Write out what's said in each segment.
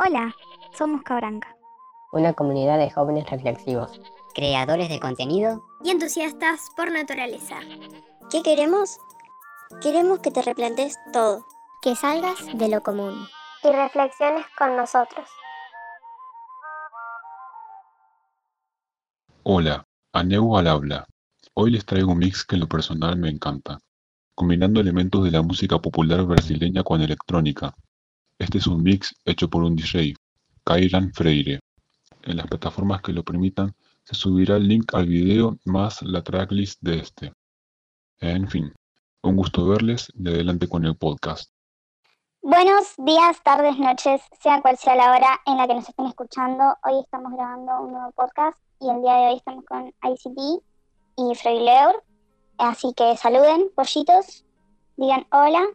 Hola, somos Cabranca. Una comunidad de jóvenes reflexivos. Creadores de contenido. Y entusiastas por naturaleza. ¿Qué queremos? Queremos que te replantes todo. Que salgas de lo común. Y reflexiones con nosotros. Hola, Aneu al habla. Hoy les traigo un mix que en lo personal me encanta, combinando elementos de la música popular brasileña con electrónica. Este es un mix hecho por un DJ, Kairan Freire. En las plataformas que lo permitan se subirá el link al video más la tracklist de este. En fin, un gusto verles y adelante con el podcast. Buenos días, tardes, noches, sea cual sea la hora en la que nos estén escuchando. Hoy estamos grabando un nuevo podcast y el día de hoy estamos con ICT y Freileur. Así que saluden, pollitos, digan hola.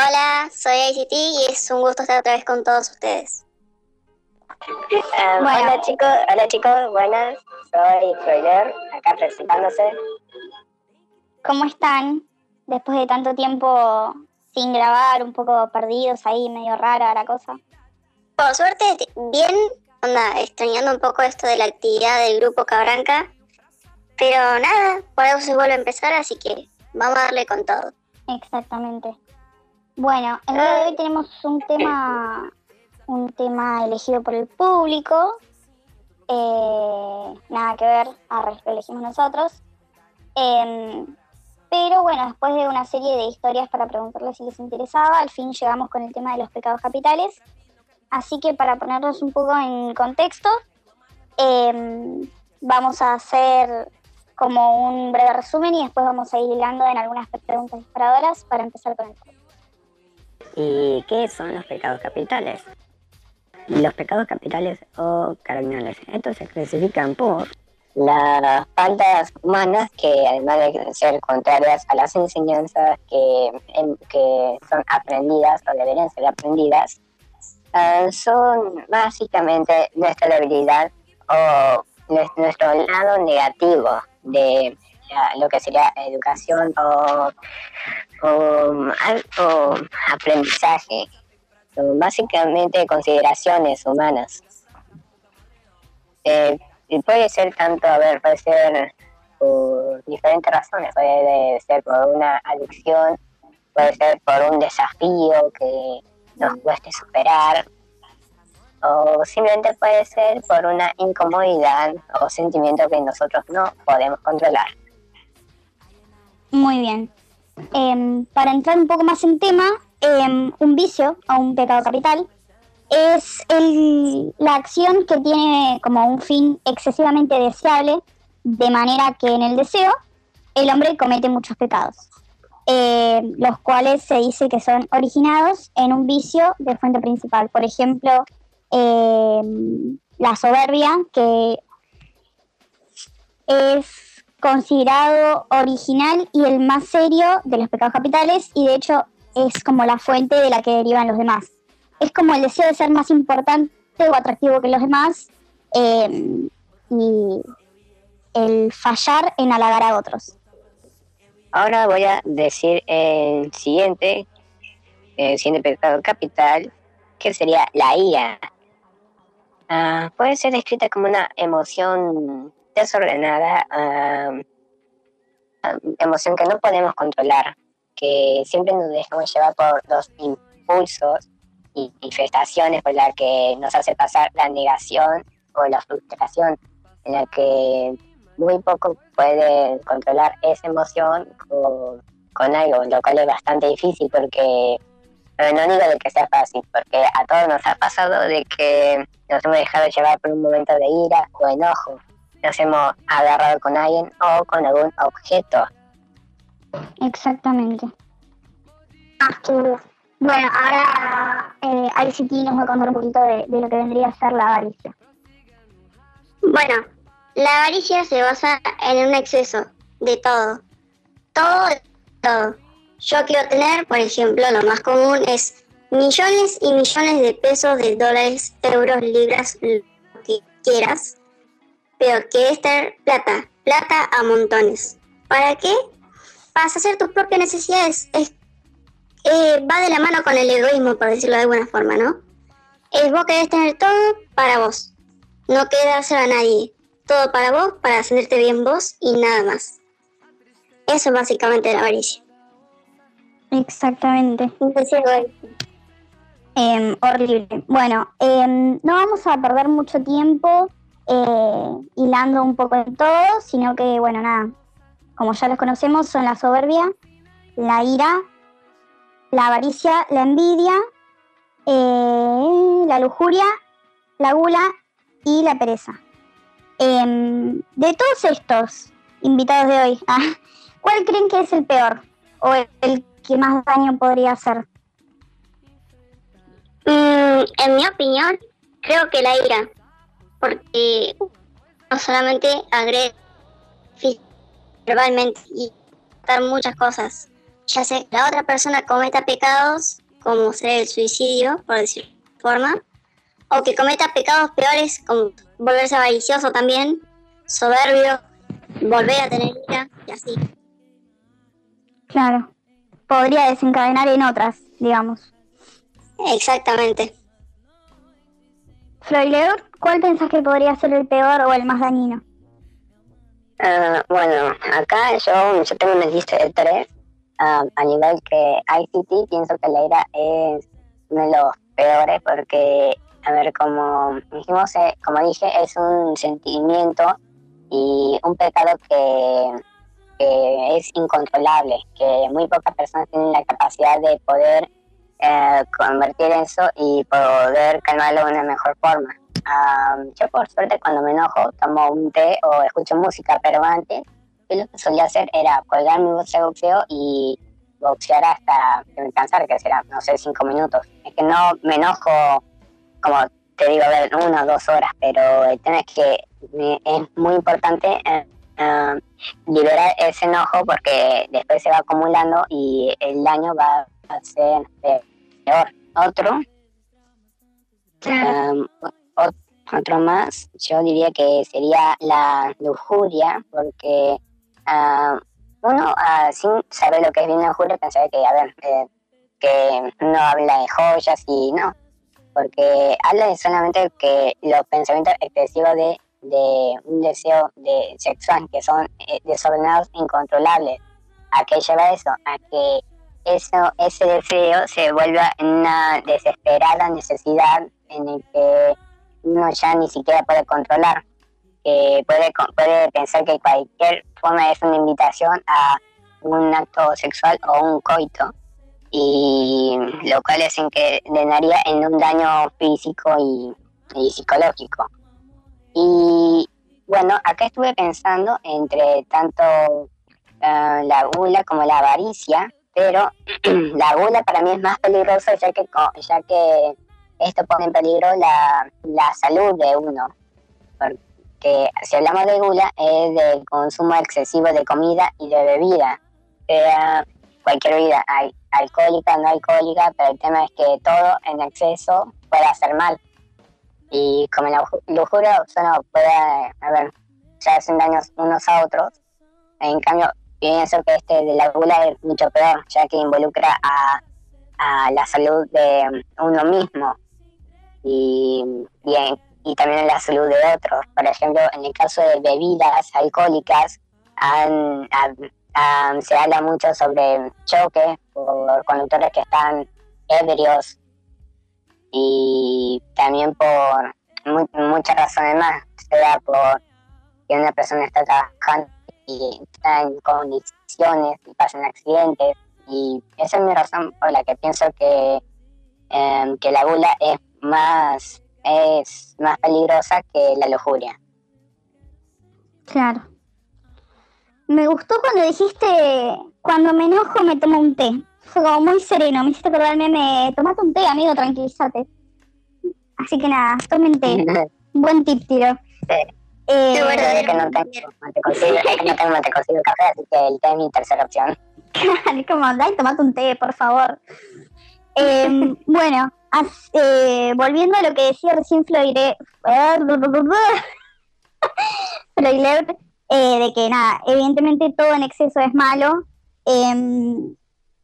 Hola, soy ICT y es un gusto estar otra vez con todos ustedes. Um, Hola chicos, hola chicos, buenas, soy Freileur, acá presentándose. ¿Cómo están? Después de tanto tiempo sin grabar, un poco perdidos ahí, medio rara la cosa. Por suerte, bien, onda, extrañando un poco esto de la actividad del grupo Cabranca. Pero nada, por eso se vuelve a empezar, así que vamos a darle con todo. Exactamente. Bueno, el día de hoy tenemos un tema, un tema elegido por el público. Eh, nada que ver, lo elegimos nosotros. Eh, pero bueno, después de una serie de historias para preguntarles si les interesaba, al fin llegamos con el tema de los pecados capitales. Así que para ponernos un poco en contexto, eh, vamos a hacer como un breve resumen y después vamos a ir hilando en algunas preguntas disparadoras para empezar con el tema. ¿Y qué son los pecados capitales? Los pecados capitales o cardinales, estos se clasifican por las faltas humanas que además de ser contrarias a las enseñanzas que, que son aprendidas o deberían ser aprendidas, uh, son básicamente nuestra debilidad o nuestro lado negativo de lo que sería educación o, o, aprendizaje. Son básicamente consideraciones humanas. Eh, y puede ser tanto, a ver, puede ser por diferentes razones. Puede ser por una adicción, puede ser por un desafío que nos cueste superar, o simplemente puede ser por una incomodidad o sentimiento que nosotros no podemos controlar. Muy bien. Em, para entrar un poco más en tema, em, un vicio o un pecado capital es el, la acción que tiene como un fin excesivamente deseable, de manera que en el deseo el hombre comete muchos pecados, em, los cuales se dice que son originados en un vicio de fuente principal. Por ejemplo, la soberbia, que es considerado original y el más serio de los pecados capitales y de hecho es como la fuente de la que derivan los demás. Es como el deseo de ser más importante o atractivo que los demás em, y el fallar en halagar a otros. Ahora voy a decir el siguiente, el siguiente pecado capital, que sería la ira. Ah, puede ser descrita como una emoción desordenada, emoción que no podemos controlar, que siempre nos dejamos llevar por los impulsos y manifestaciones por las que nos hace pasar la negación o la frustración, en la que muy poco puede controlar esa emoción con, con algo, lo cual es bastante difícil porque no digo de que sea fácil, porque a todos nos ha pasado de que nos hemos dejado llevar por un momento de ira o enojo nos hemos agarrado con alguien o con algún objeto. Exactamente. Bueno, ahora eh, ICT nos va a contar un poquito de, lo que vendría a ser la avaricia. Bueno, la avaricia se basa en un exceso de todo. Todo, todo. Yo quiero tener, por ejemplo, lo más común es millones y millones de pesos, de dólares, euros, libras, lo que quieras pero que es tener plata, plata a montones. ¿Para qué? Para hacer tus propias necesidades. Es, eh, va de la mano con el egoísmo, por decirlo de alguna forma, ¿no? es vos querés tener todo para vos. No quedárselo a nadie. Todo para vos, para sentirte bien vos y nada más. Eso es básicamente la avaricia. Exactamente. Em, horrible. Bueno, em, no vamos a perder mucho tiempo eh, hilando un poco en todo, sino que, bueno, nada, como ya los conocemos, son la soberbia, la ira, la avaricia, la envidia, eh, la lujuria, la gula y la pereza. Em, de todos estos invitados de hoy, ah, ¿cuál creen que es el peor o el, que más daño podría hacer? Mm, en mi opinión, creo que la ira, porque no solamente agrede verbalmente y dar muchas cosas, ya sea que la otra persona cometa pecados, como ser el suicidio, por decir forma, o que cometa pecados peores, como volverse avaricioso también, soberbio, volver a tener ira y así. Claro, podría desencadenar en otras, digamos. Exactamente. ¿Cuál pensás que podría ser el peor o el más dañino? Ah, bueno, acá yo, tengo una lista de tres. Ah, a nivel que ICT, pienso que la ira es uno de los peores porque, a ver, como dijimos, eh, como dije, es un sentimiento y un pecado que es incontrolable, que muy pocas personas tienen la capacidad de poder eh, convertir eso y poder calmarlo de una mejor forma. Ah, yo por suerte cuando me enojo tomo un té o escucho música, pero antes yo lo que solía hacer era colgar mi voz de boxeo y boxear hasta que que será, no sé, cinco minutos. Es que no me enojo, como te digo, a ver, una o dos horas, pero el tema es que es muy importante eh, liberar ese enojo porque después se va acumulando y el daño va a ser peor. Otro, um, ot- otro más, yo diría que sería la lujuria, porque ah, uno ah, sin saber lo que es bien lujuria pensaba que, a ver, eh, que no habla de joyas y no, porque habla de solamente que los pensamientos excesivos de, de un deseo de sexual que son eh, desordenados incontrolables. ¿A qué lleva eso? A que eso, ese deseo se vuelva en una desesperada necesidad en el que uno ya ni siquiera puede controlar, que puede, puede pensar que cualquier forma es una invitación a un acto sexual o un coito, y lo cual es encadenaría en un daño físico y, y psicológico. Y bueno, acá estuve pensando entre tanto ah, la gula como la avaricia, pero la gula para mí es más peligrosa ya que, ya que esto pone en peligro la, la salud de uno. Porque si hablamos de gula es del consumo excesivo de comida y de bebida, sea cualquier bebida, hay alcohólica, no alcohólica, pero el tema es que todo en exceso puede hacer mal. Y como la luju- lujuria solo puede, a ver, hacen daños unos a otros, en cambio pienso que este de la gula es mucho peor, ya que involucra a, a la salud de uno mismo y, también en la salud de otros. Por ejemplo, en el caso de bebidas alcohólicas, se habla mucho sobre choques por conductores que están ebrios y también por mu- muchas razones más, sea por que una persona está trabajando y en condiciones y pasan accidentes y esa es mi razón por la que pienso que, em, que la gula es más es más peligrosa que la lujuria. Claro. Me gustó cuando dijiste, cuando me enojo me tomo un té. Fue como muy sereno, me hiciste acordarme, me tomate un té, amigo, tranquilízate. Así que nada, tomen té. Buen tip, tiro. Sí. Eh, bueno. Es que no tengo mate cocido, es que no tengo mate cocido café, así que el té es mi tercera opción. Dale, como tomate un té, por favor. Eh, bueno, as- eh, volviendo a lo que decía recién Floire, Floire, eh, de que nada, evidentemente todo en exceso es malo. Em,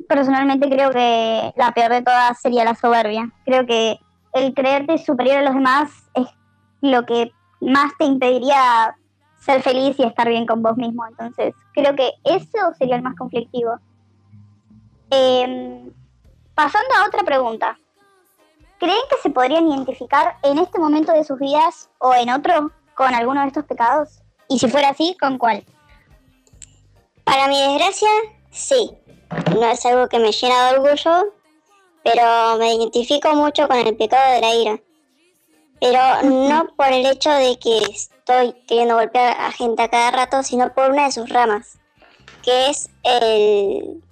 personalmente creo que la peor de todas sería la soberbia. Creo que el creerte superior a los demás es lo que más te impediría ser feliz y estar bien con vos mismo. Entonces, creo que eso sería el más conflictivo. Em, pasando a otra pregunta. ¿Creen que se podrían identificar en este momento de sus vidas o en otro con alguno de estos pecados? Y si fuera así, ¿con cuál? Para mi desgracia, sí. No es algo que me llena de orgullo, pero me identifico mucho con el pecado de la ira. Pero no por el hecho de que estoy queriendo golpear a gente a cada rato, sino por una de sus ramas, que es el...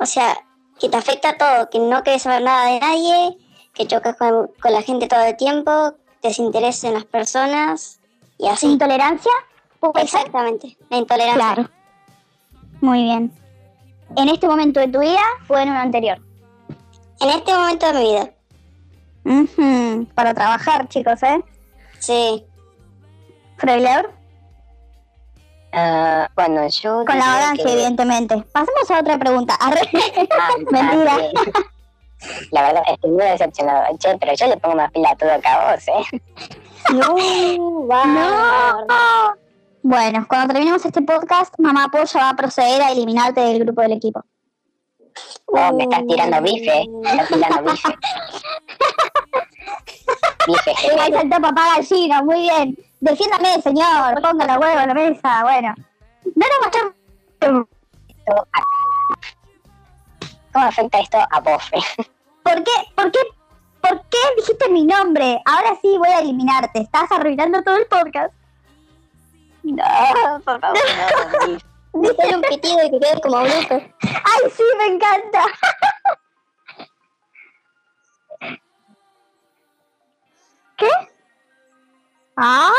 O sea, que te afecta a todo, que no quieres saber nada de nadie, que chocas con, con la gente todo el tiempo, desinterés en las personas y así. ¿Intolerancia? Exactamente, la intolerancia. Claro. Muy bien. ¿En este momento de tu vida o en uno anterior? En este momento de mi vida, Para trabajar, chicos, ¿eh? sí. Freyler, Ah, bueno, yo. con la vagancia, que- evidentemente. Pasemos a otra pregunta. Arre. Ah, Mentira. ah, sí. La verdad estoy muy decepcionado. Che, pero yo le pongo más pila a todo que a vos, ¿eh? No, va. No. Bueno, cuando terminemos este podcast, Mamá Polla va a proceder a eliminarte del grupo del equipo. Oh, me estás tirando bife, ¿eh? Me estás tirando bife. Genial. saltó papá gallino, muy bien. Defiéndame, señor, ponga la huevo en la mesa, bueno. No nos mostramos. ¿Cómo afecta esto a vos, Fe? ¿Por qué, por qué, por qué dijiste mi nombre? Ahora sí voy a eliminarte. Estás arruinando todo el podcast. No, por favor, no. Hacer un pitido y que como blooper. ¡Ay, sí, me encanta! ¿Qué? ¡Ah!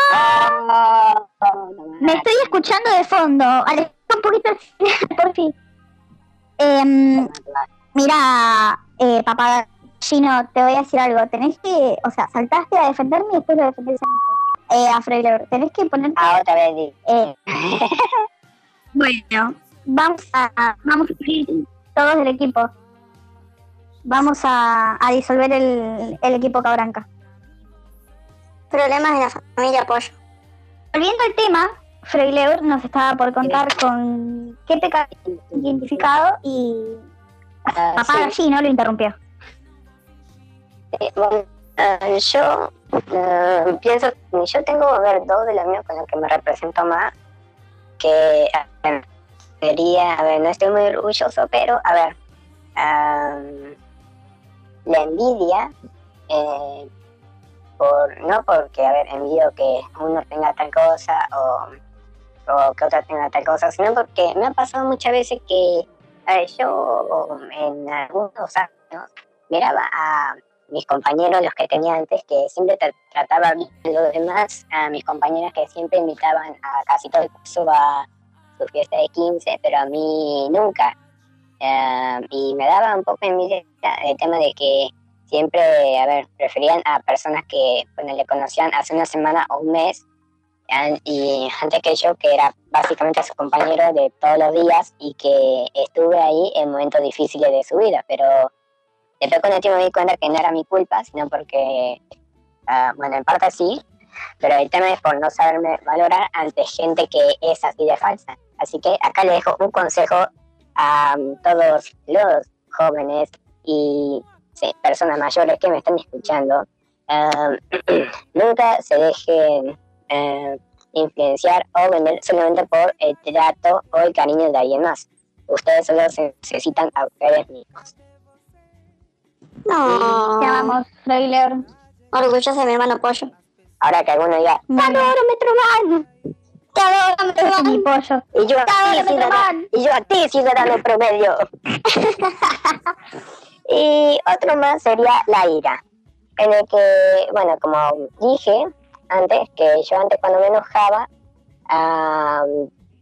Me estoy escuchando de fondo. Aleja un poquito por fin. Em, mira, eh, papá Gino, te voy a decir algo. Tenés que, o sea, saltaste a defenderme y después lo defendés a Nico. Eh, a Freyler. Tenés que poner. Ah, otra vez. Eh, bueno, vamos a, vamos a ir todos del equipo. Vamos a, a disolver el, el equipo Cabranca. Problemas en la familia Pollo. Volviendo al tema, Freyleur nos estaba por contar con qué pecado identificado y Ah, papá sí. Gallino lo interrumpió. Eh, bueno, ah, yo ah, pienso, yo tengo, a ver, dos de los míos con los que me represento más, que a ver, sería, a ver, no estoy muy orgulloso, pero, a ver, la envidia, eh, no porque, a ver, envidio que uno tenga tal cosa o, o que otra tenga tal cosa, sino porque me ha pasado muchas veces que, yo en algunos años miraba a mis compañeros, los que tenía antes, que siempre tra- trataba bien a los demás, a mis compañeras que siempre invitaban a casi todo el curso a su fiesta de 15, pero a mí nunca. Eh, y me daba un poco envidia el tema de que siempre, a ver, preferían a personas que bueno, le conocían hace una semana o un mes, y antes que yo, que era básicamente su compañero de todos los días y que estuve ahí en momentos difíciles de su vida, pero Después con el tiempo me di cuenta que no era mi culpa, sino porque, ah, bueno, en parte sí, pero el tema es por no saberme valorar ante gente que es así de falsa. Así que acá le dejo un consejo a mm, todos los jóvenes y sí, personas mayores que me están escuchando. Ah, nunca se dejen eh, influenciar o vender solamente por el trato o el cariño de alguien más. Ustedes solo se necesitan a ustedes mismos. No. Te amamos, Freyler. Orgulloso de mi hermano Pollo. Ahora que alguno diga, Te adoro, Metroman. Te adoro, mi pollo. y yo a Te adoro, ti, ciudadano, Metroman. y yo a ti, ciudadano promedio. y otro más sería la ira, en el que, bueno, como dije antes, que yo antes cuando me enojaba, ah,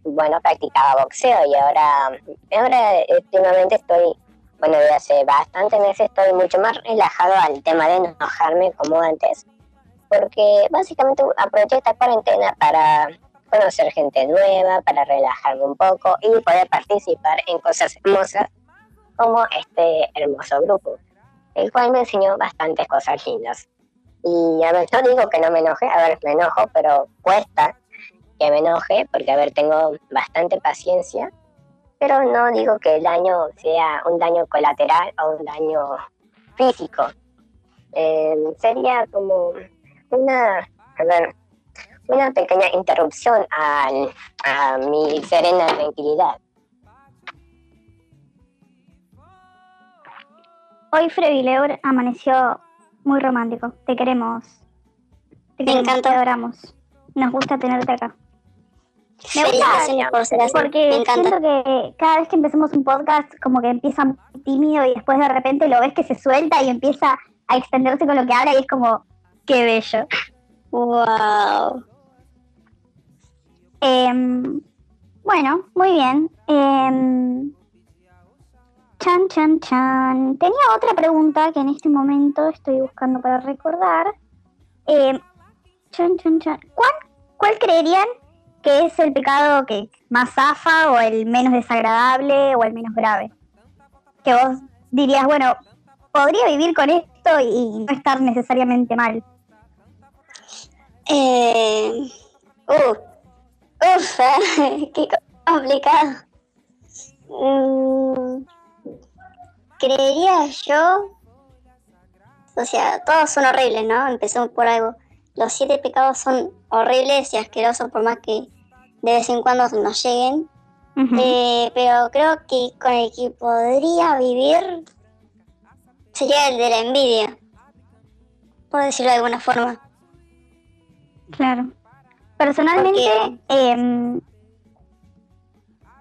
bueno, practicaba boxeo y ahora, ahora últimamente estoy, bueno, desde hace bastantes meses estoy mucho más relajado al tema de enojarme como antes, porque básicamente aproveché esta cuarentena para conocer gente nueva, para relajarme un poco y poder participar en cosas hermosas como este hermoso grupo. el cual me enseñó bastantes cosas lindas. Y a ver, no digo que no me enoje, a ver, me enojo, pero cuesta que me enoje, porque a ver, tengo bastante paciencia, pero no digo que el daño sea un daño colateral o un daño físico. Eh, sería como una, a una pequeña interrupción a mi serena tranquilidad. Hoy Freddy Leur amaneció muy romántico. Te queremos. Te Me queremos, encanta. Te adoramos. Nos gusta tenerte acá. Me gusta porque Me siento que cada vez que empecemos un podcast como que empieza muy tímido y después de repente lo ves que se suelta y empieza a extenderse con lo que habla y es como, qué bello. Wow. Em, bueno, muy bien. Em, chan, chan, chan. Tenía otra pregunta que en este momento estoy buscando para recordar. Em, chan, chan, chan. ¿Cuál, ¿Cuál creerían que es el pecado que más zafa o el menos desagradable o el menos grave? Que vos dirías, bueno, podría vivir con esto y no estar necesariamente mal. Eh, uh, uf, qué complicado. Mm, creería yo. O sea, todos son horribles, ¿no? Empecemos por algo. Los siete pecados son horribles y asquerosos, por más que de vez en cuando nos lleguen. Eh, pero creo que con el que podría vivir sería el de la envidia, por decirlo de alguna forma. Claro. Personalmente, em,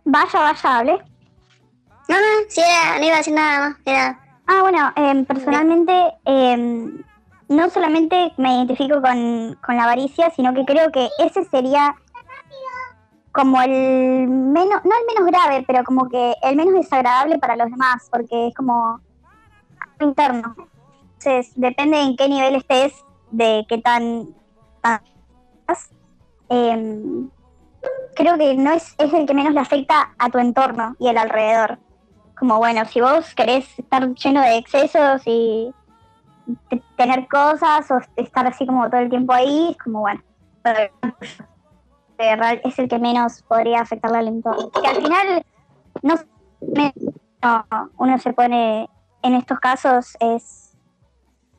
vaya, vaya, hable. No, no, si era, no iba a decir nada más, era... Ah, bueno, em, personalmente em, no solamente me identifico con, con la avaricia, sino que creo que ese sería como el menos, no el menos grave, pero como que el menos desagradable para los demás, porque es como interno. Entonces, depende en qué nivel estés, de qué tan... tan em, creo que no es, es el que menos le afecta a tu entorno y el alrededor. Como bueno, si vos querés estar lleno de excesos y te- tener cosas o estar así como todo el tiempo ahí, es como bueno, pero es el que menos podría afectarle al entorno. Que al final no, no, uno se pone en estos casos es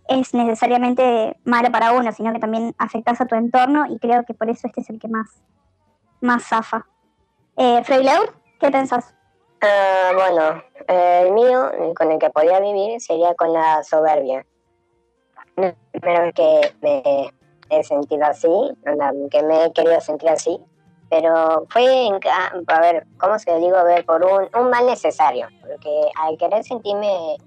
es necesariamente malo para uno, sino que también afectas a tu entorno y creo que por eso este es el que más más zafa. Eh, Frey Leur, ¿qué pensás? Ah, bueno, eh, el mío, con el que podía vivir, sería con la soberbia. No vez que me he sentido así, que me he querido sentir así, pero fue, a ver, ¿cómo se lo digo? A ver, por un, un mal necesario, porque al querer sentirme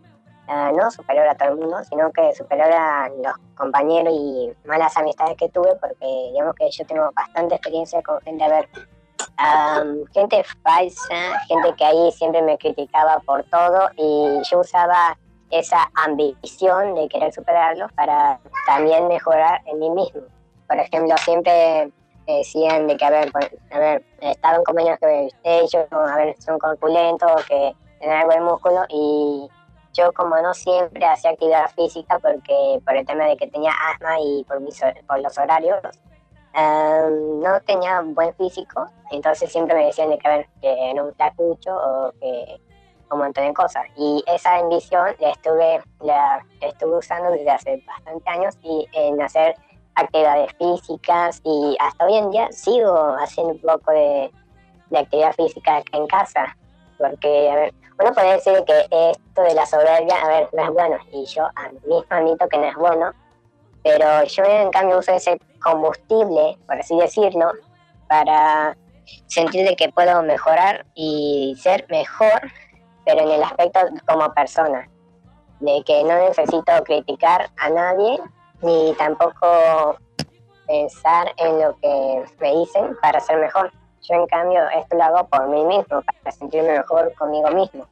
ah, no superior a todo el mundo, sino que superior a los compañeros y malas amistades que tuve, porque digamos que yo tengo bastante experiencia con gente, a ver, am, gente falsa, gente que ahí siempre me criticaba por todo y yo usaba esa ambición de querer superarlos para también mejorar en mí mismo. Por ejemplo, siempre decían de que, a ver, a ver, estaban que ellos, a ver, son corpulentos, que tienen algo de músculo y yo como no siempre hacía actividad física porque por el tema de que tenía asma y por, mis, por los horarios, Em, no tenía buen físico, entonces siempre me decían de que, a ver, que era un flacucho o que un montón de cosas. Y esa ambición la estuve, la estuve usando desde hace bastante años y en hacer actividades físicas y hasta hoy en día sigo haciendo un poco de, de actividad física en casa. Porque, a ver, uno puede decir que esto de la soberbia, a ver, no es bueno. Y yo a mí mismo admito que no es bueno. Pero yo en cambio uso ese combustible, por así decirlo, para sentir de que puedo mejorar y ser mejor, pero en el aspecto como persona, de que no necesito criticar a nadie ni tampoco pensar en lo que me dicen para ser mejor. Yo en cambio esto lo hago por mí mismo, para sentirme mejor conmigo mismo.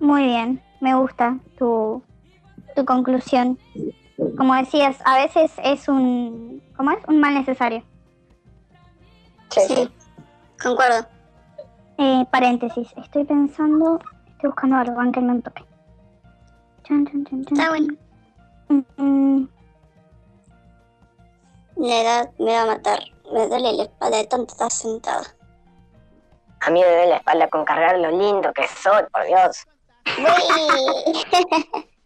Muy bien, me gusta tu, tu conclusión. Como decías, a veces es un, ¿cómo es? Un mal necesario. Sí, sí. Concuerdo. Eh, paréntesis, estoy pensando, estoy buscando algo, banquenme un toque. Chan, chan, chan, chan. Está bueno. Mm, La edad me va a matar. Me duele la espalda de tanto estar sentada. A mí me duele la espalda con cargar lo lindo que soy, por Dios.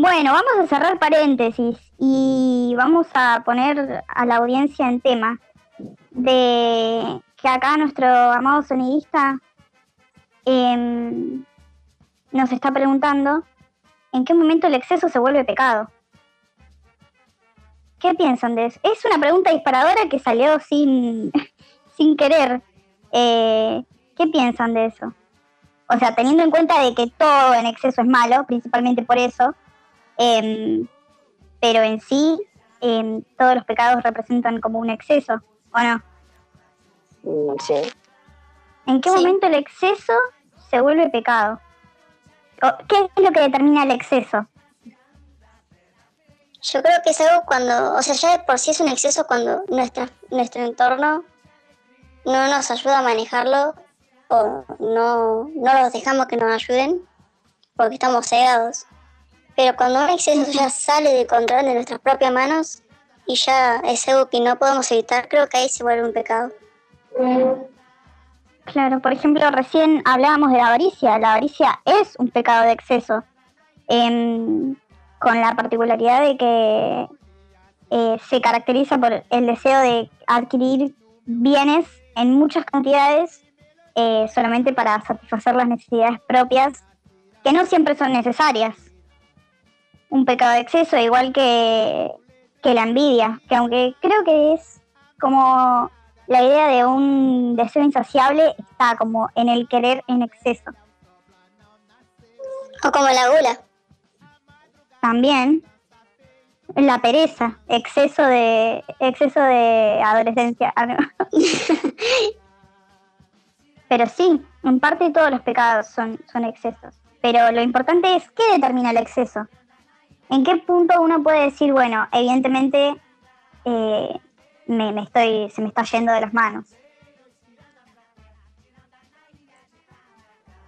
Bueno, vamos a cerrar paréntesis y vamos a poner a la audiencia en tema de que acá nuestro amado sonidista em, nos está preguntando en qué momento el exceso se vuelve pecado. ¿Qué piensan de eso? Es una pregunta disparadora que salió sin, sin querer. Eh, ¿Qué piensan de eso? O sea, teniendo en cuenta de que todo en exceso es malo, principalmente por eso, em, pero en sí em, todos los pecados representan como un exceso, ¿o no? Mm, Sí. ¿En qué Sí. momento el exceso se vuelve pecado? O, ¿Qué es lo que determina el exceso? Yo creo que es algo cuando, o sea, ya de por sí es un exceso cuando nuestra, nuestro entorno no nos ayuda a manejarlo o no, no los dejamos que nos ayuden porque estamos cegados. Pero cuando un exceso ya sale de control de nuestras propias manos y ya es algo que no podemos evitar, creo que ahí se vuelve un pecado. Claro, por ejemplo, recién hablábamos de la avaricia. La avaricia es un pecado de exceso, em, con la particularidad de que eh, se caracteriza por el deseo de adquirir bienes en muchas cantidades eh, solamente para satisfacer las necesidades propias, que no siempre son necesarias. Un pecado de exceso, igual que, que la envidia, que aunque creo que es como la idea de un deseo insaciable está como en el querer en exceso. O como la gula. También la pereza, exceso de exceso de adolescencia. Ah. Pero sí, en parte todos los pecados son, son excesos. Pero lo importante es qué determina el exceso. ¿En qué punto uno puede decir, bueno, evidentemente eh, me, me estoy, se me está yendo de las manos?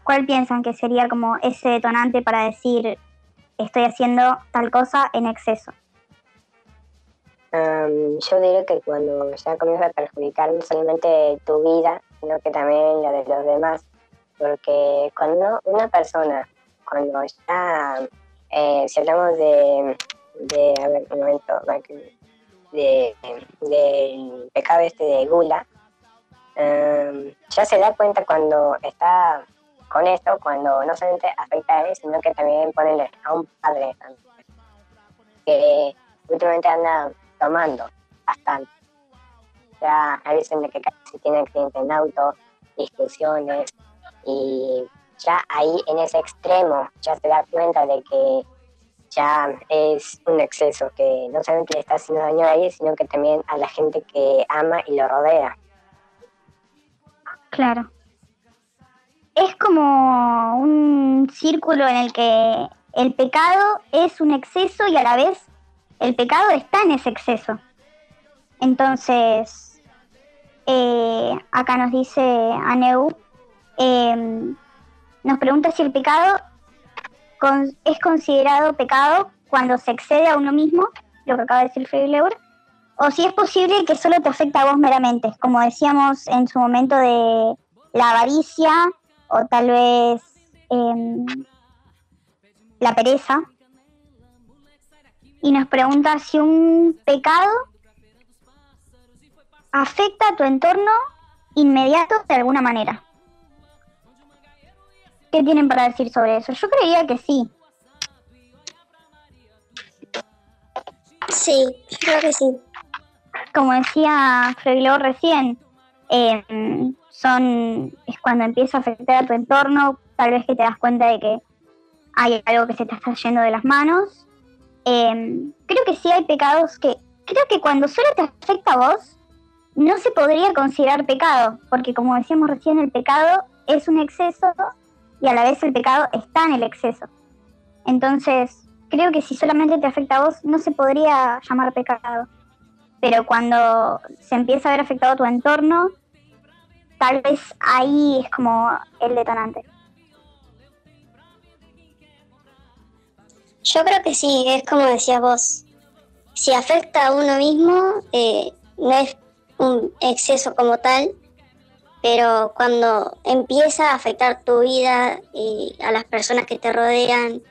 ¿Cuál piensan que sería como ese detonante para decir estoy haciendo tal cosa en exceso? Am, yo diría que cuando ya comienza a perjudicar no solamente tu vida, sino que también la de los demás. Porque cuando una persona, cuando ya, eh, si hablamos de, de, a ver, un momento, de, del pecado este de gula, am, ya se da cuenta cuando está con esto, cuando no solamente afecta a él, sino que también pone a un padre que últimamente anda tomando bastante. Ya hay veces en que casi tiene accidente en auto, discusiones, y ya ahí en ese extremo ya se da cuenta de que ya es un exceso, que no solamente le está haciendo daño a él, sino que también a la gente que ama y lo rodea. Claro. Es como un círculo en el que el pecado es un exceso y a la vez el pecado está en ese exceso. Entonces, eh, acá nos dice Aneu, eh, nos pregunta si el pecado con- es considerado pecado cuando se excede a uno mismo, lo que acaba de decir Freddy Leur, o si es posible que solo te afecta a vos meramente, como decíamos en su momento de la avaricia o tal vez em, la pereza. Y nos pregunta si un pecado afecta a tu entorno inmediato de alguna manera. ¿Qué tienen para decir sobre eso? Yo creía que sí. Sí, creo que sí. como decía Freglo recién, eh, son es cuando empieza a afectar a tu entorno, tal vez que te das cuenta de que hay algo que se te está yendo de las manos. Eh, creo que sí hay pecados que, creo que cuando solo te afecta a vos, no se podría considerar pecado, porque como decíamos recién, el pecado es un exceso y a la vez el pecado está en el exceso. Entonces, creo que si solamente te afecta a vos, no se podría llamar pecado pero cuando se empieza a ver afectado tu entorno, tal vez ahí es como el detonante. Yo creo que sí, es como decías vos. Si afecta a uno mismo, eh, no es un exceso como tal, pero cuando empieza a afectar tu vida y a las personas que te rodean,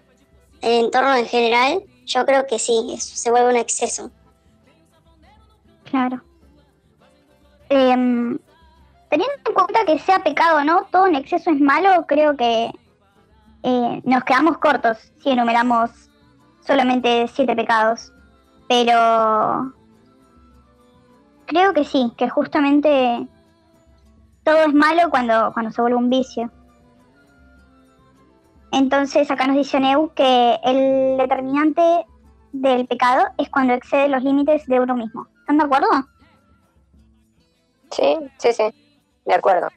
el entorno en general, yo creo que sí, eso se vuelve un exceso. Claro. Em, teniendo en cuenta que sea pecado no, todo en exceso es malo, creo que eh, nos quedamos cortos si enumeramos solamente siete pecados. Pero creo que sí, que justamente todo es malo cuando, cuando se vuelve un vicio. Entonces acá nos dice Neu que el determinante del pecado es cuando excede los límites de uno mismo. ¿Están de acuerdo? Sí, sí, sí, de acuerdo.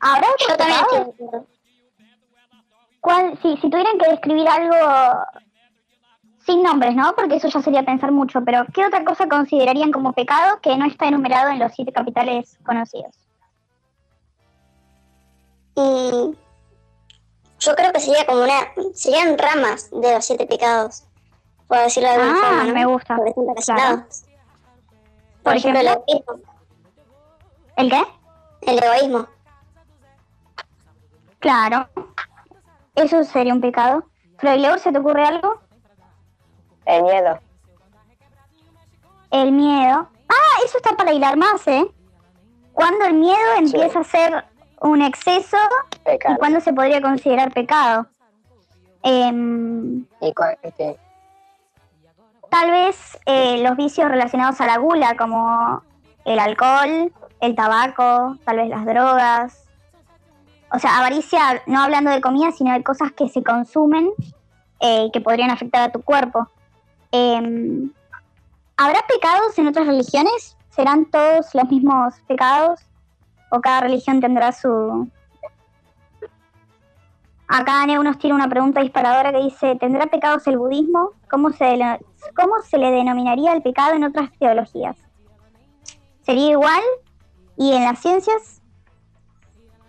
¿Habrá otro Yo también. ¿Cuál, si, si tuvieran que describir algo sin nombres, ¿no? Porque eso ya sería pensar mucho, pero ¿qué otra cosa considerarían como pecado que no está enumerado en los siete capitales conocidos? Mm, yo creo que sería como una. serían ramas de los siete pecados, por decirlo de alguna Ah, forma. ¿no? me gusta. Porque están relacionados. Por, Por ejemplo, ejemplo. el egoísmo. ¿El qué? El egoísmo. Claro. Eso sería un pecado. Freileur, ¿se te ocurre algo? El miedo, El miedo. Ah, eso está para hilar más, ¿eh? Cuando el miedo empieza a ser un exceso y cuándo se podría considerar pecado. Y sí. tal vez eh, los vicios relacionados a la gula, como el alcohol, el tabaco, tal vez las drogas. O sea, avaricia, no hablando de comida, sino de cosas que se consumen eh, y que podrían afectar a tu cuerpo. Em, ¿Habrá pecados en otras religiones? ¿Serán todos los mismos pecados? ¿O cada religión tendrá su... Acá Neu nos tiene una pregunta disparadora que dice, ¿tendrá pecados el budismo? ¿Cómo se, ¿Cómo se le denominaría el pecado en otras teologías? ¿Sería igual? ¿Y en las ciencias?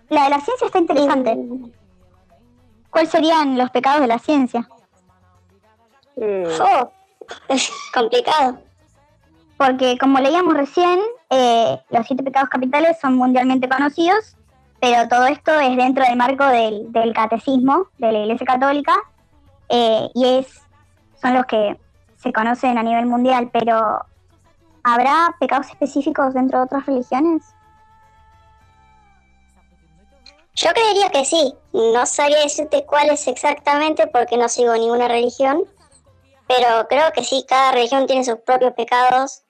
La de la ciencia está interesante. ¿Cuáles serían los pecados de la ciencia? Mm, Oh, es complicado. Porque como leíamos recién, eh, los siete pecados capitales son mundialmente conocidos, pero todo esto es dentro del marco del, del catecismo de la Iglesia Católica eh, y es son los que se conocen a nivel mundial, pero ¿habrá pecados específicos dentro de otras religiones? Yo creería que sí. No sabría decirte cuáles exactamente porque no sigo ninguna religión. Pero creo que sí, cada religión tiene sus propios pecados,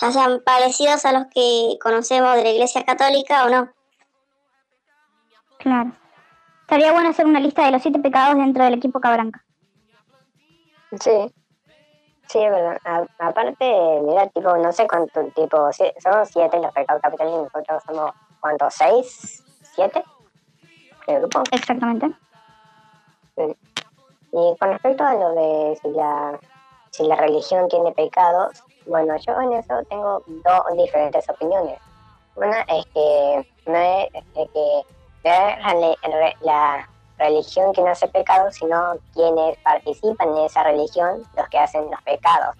ya sean parecidos a los que conocemos de la Iglesia Católica o no. Claro. Estaría bueno hacer una lista de los siete pecados dentro del equipo Cabranca. Sí, sí, es verdad. A- aparte, mira, tipo, no sé cuánto, tipo, si- son siete los pecados capitales y nosotros somos, ¿cuántos? ¿Seis? ¿Siete? El grupo. Exactamente. Y con respecto a lo de si la, si la religión tiene pecados, bueno, yo en eso tengo dos diferentes opiniones. Una es que no es, es que la, la religión que no hace pecados, sino quienes participan en esa religión, los que hacen los pecados.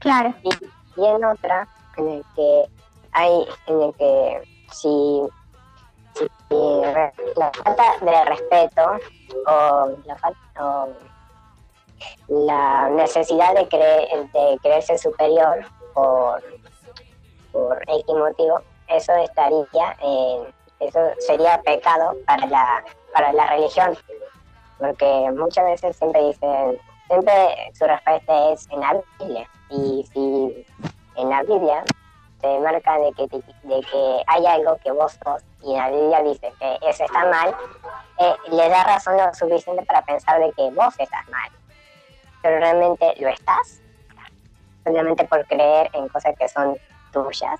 Claro. Y en otra, en el que hay, en el que si, re- la falta de respeto o la, o la necesidad de, creer, de creerse superior por, por X motivo, eso estaría en, eso sería pecado para la, para la religión. Porque muchas veces siempre dicen, siempre su respuesta es en la Biblia. Y si en la Biblia te marca de que, te- de que hay algo que vos sos y la Biblia dice que eso está mal, eh, le da razón lo suficiente para pensar de que vos estás mal. Pero realmente lo estás, solamente por creer en cosas que son tuyas.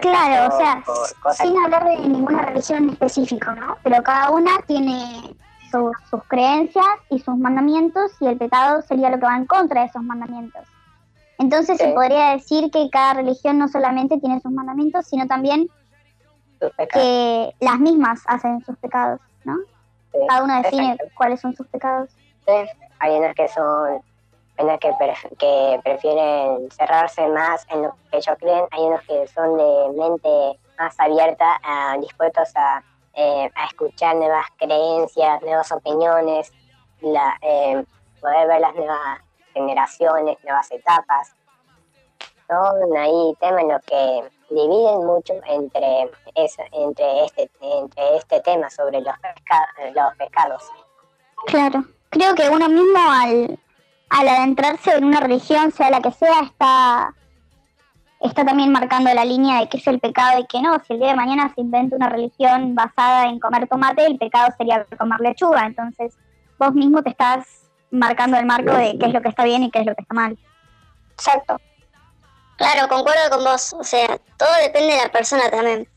Claro, o sea, por sin hablar de ninguna religión en específico, ¿no? Pero cada una tiene sus, sus creencias y sus mandamientos y el pecado sería lo que va en contra de esos mandamientos. Entonces se Sí. podría decir que cada religión no solamente tiene sus mandamientos, sino también que las mismas hacen sus pecados, ¿no? Cada uno define Exacto. cuáles son sus pecados. Sí, Hay unos que son, hay unos que, pref- que prefieren cerrarse más en lo que ellos creen, hay unos que son de mente más abierta, ah, dispuestos a, eh, a escuchar nuevas creencias, nuevas opiniones, la, eh, poder ver las nuevas generaciones, nuevas etapas. Son ahí temas los que dividen mucho entre, entre, este, entre este tema sobre los, pesca- los pecados. Claro. Creo que uno mismo al, al adentrarse en una religión, sea la que sea, está, está también marcando la línea de qué es el pecado y qué no. Si el día de mañana se inventa una religión basada en comer tomate, el pecado sería comer lechuga. Entonces, vos mismo te estás marcando el marco de qué es lo que está bien y qué es lo que está mal. Exacto. Claro, concuerdo con vos. O sea, todo depende de la persona también.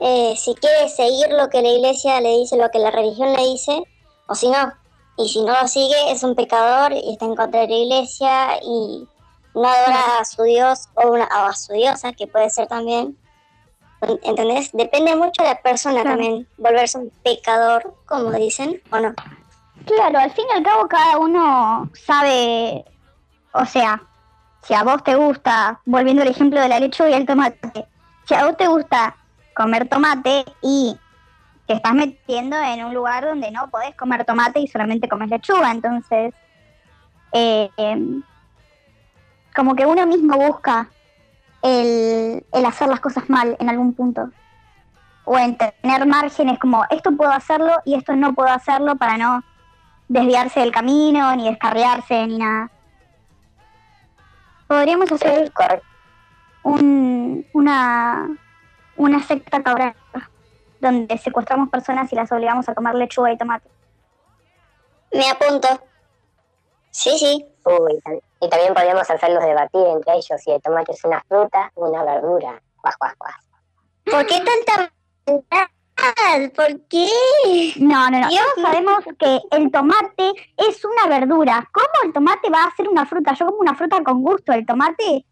Eh, si quiere seguir lo que la iglesia le dice, lo que la religión le dice, o si no. Y si no lo sigue, es un pecador y está en contra de la iglesia y no adora a su Dios o, una, o a su diosa, que puede ser también. ¿Entendés? Depende mucho de la persona Claro. también, volverse un pecador, como dicen, o no. Claro, al fin y al cabo cada uno sabe, o sea, si a vos te gusta, volviendo al ejemplo de la lechuga y el tomate, si a vos te gusta comer tomate y te estás metiendo en un lugar donde no podés comer tomate y solamente comes lechuga, entonces, eh, como que uno mismo busca el, el hacer las cosas mal en algún punto. O en tener márgenes como esto puedo hacerlo y esto no puedo hacerlo para no desviarse del camino, ni descarriarse, ni nada. Podríamos hacer un, una, una secta cabral donde secuestramos personas y las obligamos a comer lechuga y tomate. Me apunto. Sí, sí. Uy, y también podríamos hacerlos debatir entre ellos si el tomate es una fruta o una verdura. Guas, guas, guas. ¿Por qué tanta? ¿Por qué? No, no, no. Dios Todos sabemos que el tomate es una verdura. ¿Cómo el tomate va a ser una fruta? Yo como una fruta con gusto. El tomate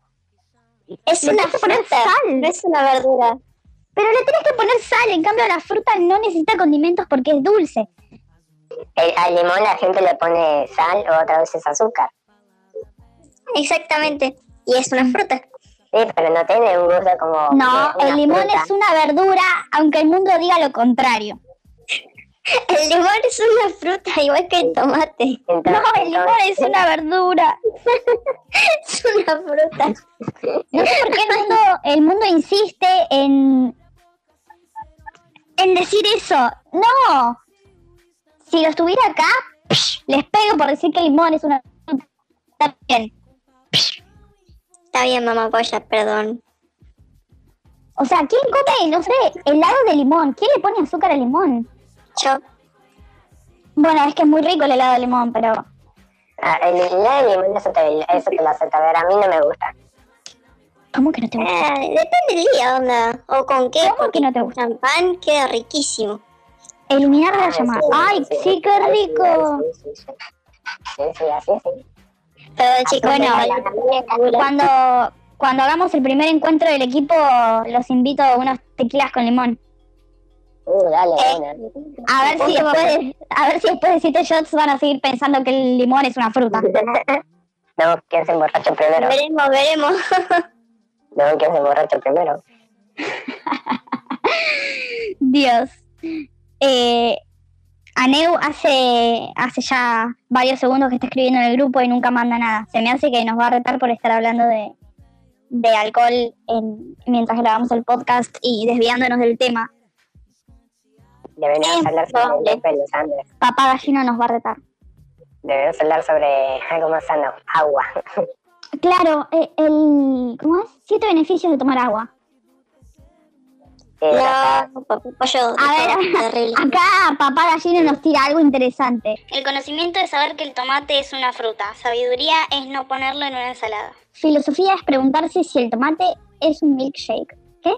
Es una fruta, sal. no es una verdura. Pero le tenés que poner sal, en cambio la fruta no necesita condimentos porque es dulce. El- al limón la gente le pone sal o otra vez es azúcar. Exactamente. Y es una fruta. Sí, pero no tiene un gusto como. No, el limón fruta. es una verdura, aunque el mundo diga lo contrario. El limón es una fruta, igual que el tomate. Entonces- No, el limón es una verdura. Es una fruta. No sé por qué el mundo, el mundo insiste en, en decir eso. No. Si lo estuviera acá, les pego por decir que el limón es una fruta. Está bien. Está bien, mamá polla, perdón. O sea, ¿quién come, no sé, helado de limón? ¿Quién le pone azúcar al limón? Yo. Bueno, es que es muy rico el helado de limón, pero Ah, el helado de limón, eso te, eso te lo acepto. A ver, a mí no me gusta. ¿cómo que no te gusta? Eh, depende del día, onda. O con qué. ¿Cómo porque que no te gusta? champán queda riquísimo. Eliminar la Ah, llamada. sí, Ay, sí, qué rico. Sí, sí, sí. Sí, sí, así sí. Chicos, Bueno, bueno, Cuando, cuando hagamos el primer encuentro del equipo, los invito a unos tequilas con limón. Uh, dale, Eh, bueno. A ver si después, a ver si después de siete shots van a seguir pensando que el limón es una fruta. No, ¿quién se emborracha primero? veremos, veremos. No, ¿quién se emborracha primero? Dios. Eh, Aneu hace, hace ya varios segundos que está escribiendo en el grupo y nunca manda nada. Se me hace que nos va a retar por estar hablando de, de alcohol en- mientras grabamos el podcast y desviándonos del tema. Deberíamos Sí, hablar sobre el Andes. Papá Gallino nos va a retar. Deberíamos hablar sobre algo más sano, agua. Claro, eh, el, ¿cómo es? Siete beneficios de tomar agua. No, papá, pollo. A ver, terrible. Acá Papá Gallino nos tira algo interesante. El conocimiento es saber que el tomate es una fruta. Sabiduría es no ponerlo en una ensalada. Filosofía es preguntarse si el tomate es un milkshake. ¿Qué?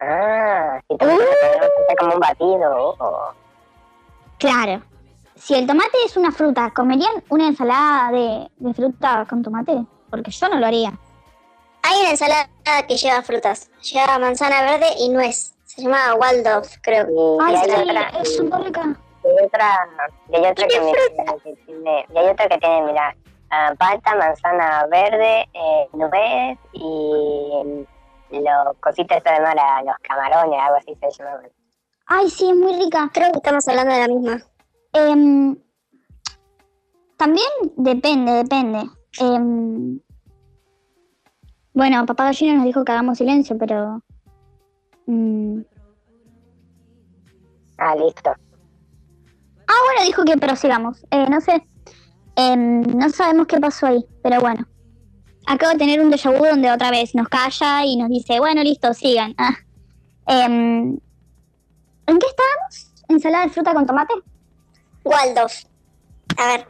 Ah, si hacer como un batido. o Claro. Si el tomate es una fruta, ¿comerían una ensalada de, de fruta con tomate? Porque yo no lo haría. Hay una ensalada que lleva frutas. Lleva manzana verde y nuez. Se llama Waldorf, creo. Y, Ay, y hay sí, otra, es súper rica. sí, hay otra, y hay otra que, tiene, y hay otra que tiene, mira, ah, palta, manzana verde, eh, nuez y los cositas de mar, a los camarones, algo así se llamaban. Ay, sí, es muy rica. Creo que estamos hablando de la misma. Em, también depende, depende. Em, bueno, papá gallino nos dijo que hagamos silencio, pero... mm, Ah, listo. Ah, bueno, dijo que prosigamos. Eh, no sé. Em, no sabemos qué pasó ahí, pero bueno. Acabo de tener un déjà vu donde otra vez nos calla y nos dice, bueno, listo, sigan. Ah. Em, ¿En qué estábamos? ¿Ensalada de fruta con tomate? Waldorf. A ver,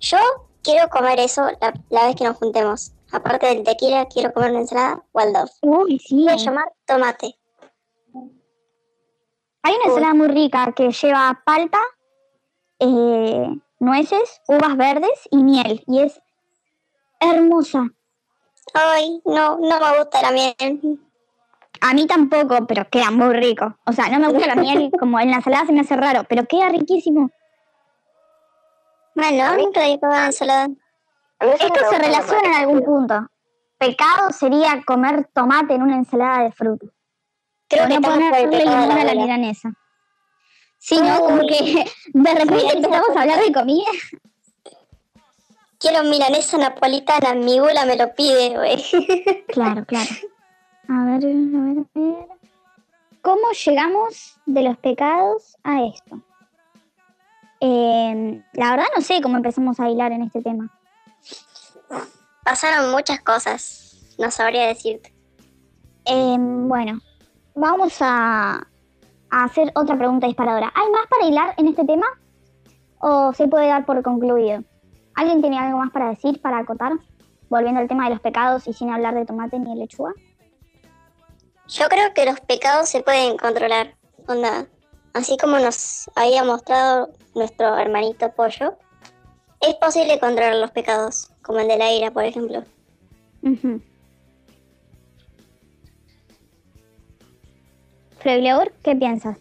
yo quiero comer eso la, la vez que nos juntemos. Aparte del tequila, quiero comer una ensalada Waldorf. Uy, sí. Voy a llamar tomate. Hay una ensalada muy rica que lleva palta, eh, nueces, uvas verdes y miel. Y es hermosa. Ay, no, no me gusta la miel. A mí tampoco, pero queda muy rico. O sea, no me gusta la miel, como en la ensalada se me hace raro, pero queda riquísimo. Bueno, nunca había probado ensalada. Esto se relaciona en algún punto. Pecado sería comer tomate en una ensalada de fruta. Creo O que no ponerle limón la a la abuela. milanesa. Sí, ¿no? Como que de repente empezamos a hablar de comida. Quiero milanesa napolitana, mi gula me lo pide, güey. Claro, claro. A ver, a ver, a ver. ¿Cómo llegamos de los pecados a esto? Eh, la verdad no sé cómo empezamos a hilar en este tema. Pasaron muchas cosas, no sabría decirte. Eh, bueno, vamos a, a hacer otra pregunta disparadora. ¿Hay más para hilar en este tema? ¿O se puede dar por concluido? ¿Alguien tiene algo más para decir, para acotar? Volviendo al tema de los pecados y sin hablar de tomate ni de lechuga. Yo creo que los pecados se pueden controlar. Onda, así como nos había mostrado nuestro hermanito pollo, es posible controlar los pecados, como el de la ira, por ejemplo. Ujú. Freuleur, ¿qué piensas?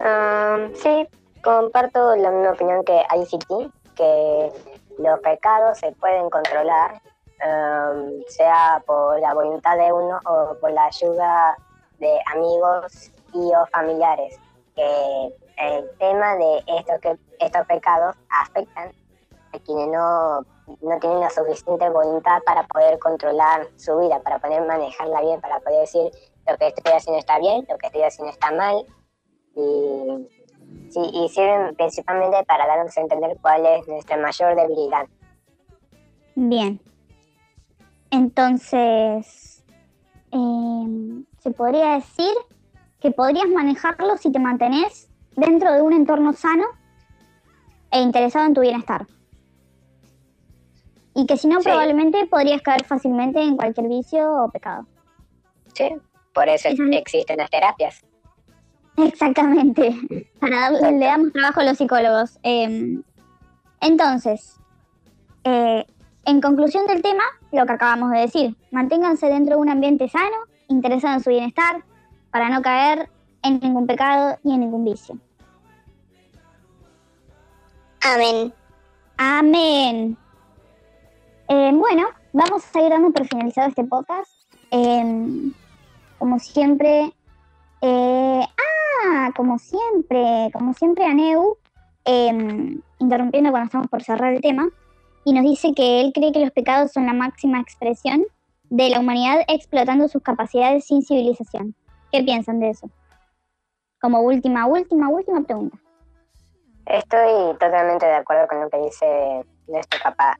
Um, sí, comparto la misma opinión que ICT, que los pecados se pueden controlar, um, sea por la voluntad de uno o por la ayuda de amigos y o familiares. Que el tema de estos, que, estos pecados afectan a quienes no, no tienen la suficiente voluntad para poder controlar su vida, para poder manejarla bien, para poder decir lo que estoy haciendo está bien, lo que estoy haciendo está mal, y, sí, y sirven principalmente para darnos a entender cuál es nuestra mayor debilidad. Bien. Entonces, em, se podría decir que podrías manejarlo si te mantenés dentro de un entorno sano e interesado en tu bienestar. Y que si no, Sí. probablemente podrías caer fácilmente en cualquier vicio o pecado. Sí, por eso es- existen las terapias. Exactamente. Para darle, le damos trabajo a los psicólogos. Eh, entonces, eh, en conclusión del tema, lo que acabamos de decir, manténganse dentro de un ambiente sano, interesado en su bienestar, para no caer en ningún pecado ni en ningún vicio. Amén. Amén. Eh, bueno, vamos a ir dando por finalizado este podcast. Eh, como siempre, eh, ah, como siempre, como siempre, Aneu, eh, interrumpiendo cuando estamos por cerrar el tema, y nos dice que él cree que los pecados son la máxima expresión de la humanidad explotando sus capacidades sin civilización. ¿Qué piensan de eso? Como última, última, última pregunta. Estoy totalmente de acuerdo con lo que dice nuestro papá.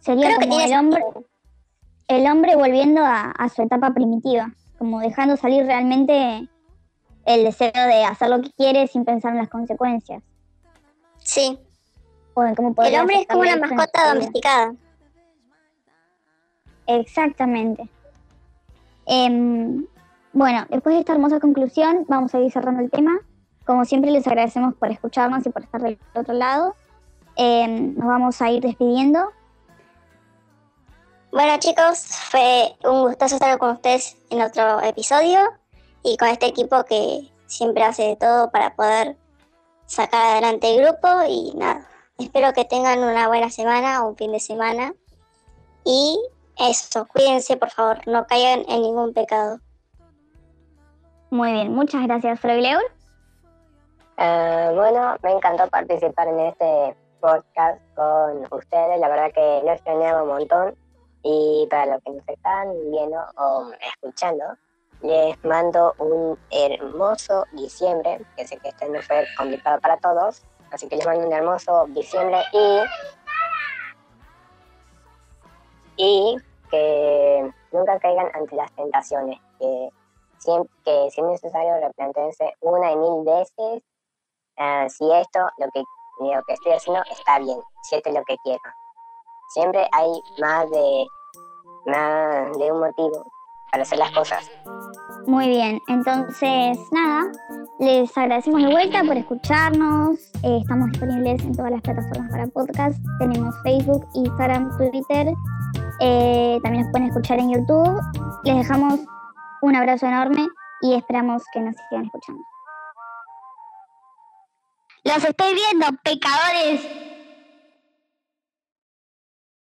Sería Creo que como tiene el hombre, el hombre volviendo a, a su etapa primitiva, como dejando salir realmente el deseo de hacer lo que quiere sin pensar en las consecuencias. Sí, O en cómo el hombre es como una mascota domesticada. Exactamente. Em, bueno, después de esta hermosa conclusión, vamos a ir cerrando el tema. Como siempre, les agradecemos por escucharnos y por estar del otro lado. Em, nos vamos a ir despidiendo. Bueno chicos, fue un gustazo estar con ustedes en otro episodio y con este equipo que siempre hace de todo para poder sacar adelante el grupo y nada. Espero que tengan una buena semana o un fin de semana y eso, cuídense por favor, no caigan en ningún pecado. Muy bien, muchas gracias, Flor Uh, bueno, me encantó participar en este podcast con ustedes. La verdad que lo extrañaba un montón. Y para los que nos están viendo o escuchando, les mando un hermoso diciembre, que sé que este no fue complicado para todos, así que les mando un hermoso diciembre y, y que nunca caigan ante las tentaciones, que si es necesario replantense una y mil veces uh, si esto, lo que, lo que estoy haciendo está bien, si esto es lo que quiero. Siempre hay más de, más de un motivo para hacer las cosas. Muy bien, entonces nada, les agradecemos de vuelta por escucharnos. Eh, estamos disponibles en todas las plataformas para podcast. Tenemos Facebook, Instagram, Twitter. Eh, también nos pueden escuchar en YouTube. Les dejamos un abrazo enorme y esperamos que nos sigan escuchando. Los estoy viendo, pecadores.